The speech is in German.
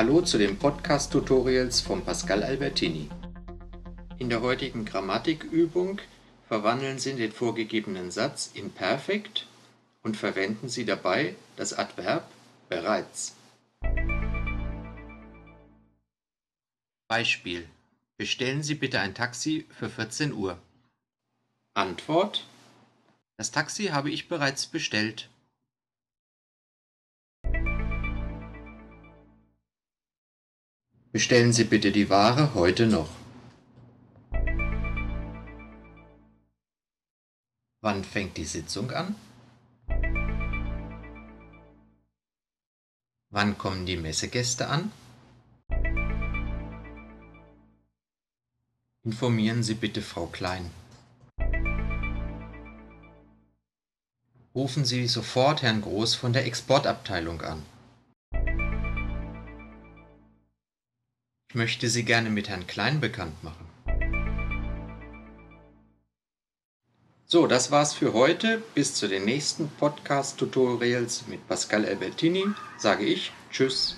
Hallo zu den Podcast-Tutorials von Pascal Albertini. In der heutigen Grammatikübung verwandeln Sie den vorgegebenen Satz in Perfekt und verwenden Sie dabei das Adverb bereits. Beispiel. Bestellen Sie bitte ein Taxi für 14 Uhr. Antwort. Das Taxi habe ich bereits bestellt. Bestellen Sie bitte die Ware heute noch. Wann fängt die Sitzung an? Wann kommen die Messegäste an? Informieren Sie bitte Frau Klein. Rufen Sie sofort Herrn Groß von der Exportabteilung an. Ich möchte Sie gerne mit Herrn Klein bekannt machen. So, das war's für heute. Bis zu den nächsten Podcast-Tutorials mit Pascal Albertini sage ich Tschüss.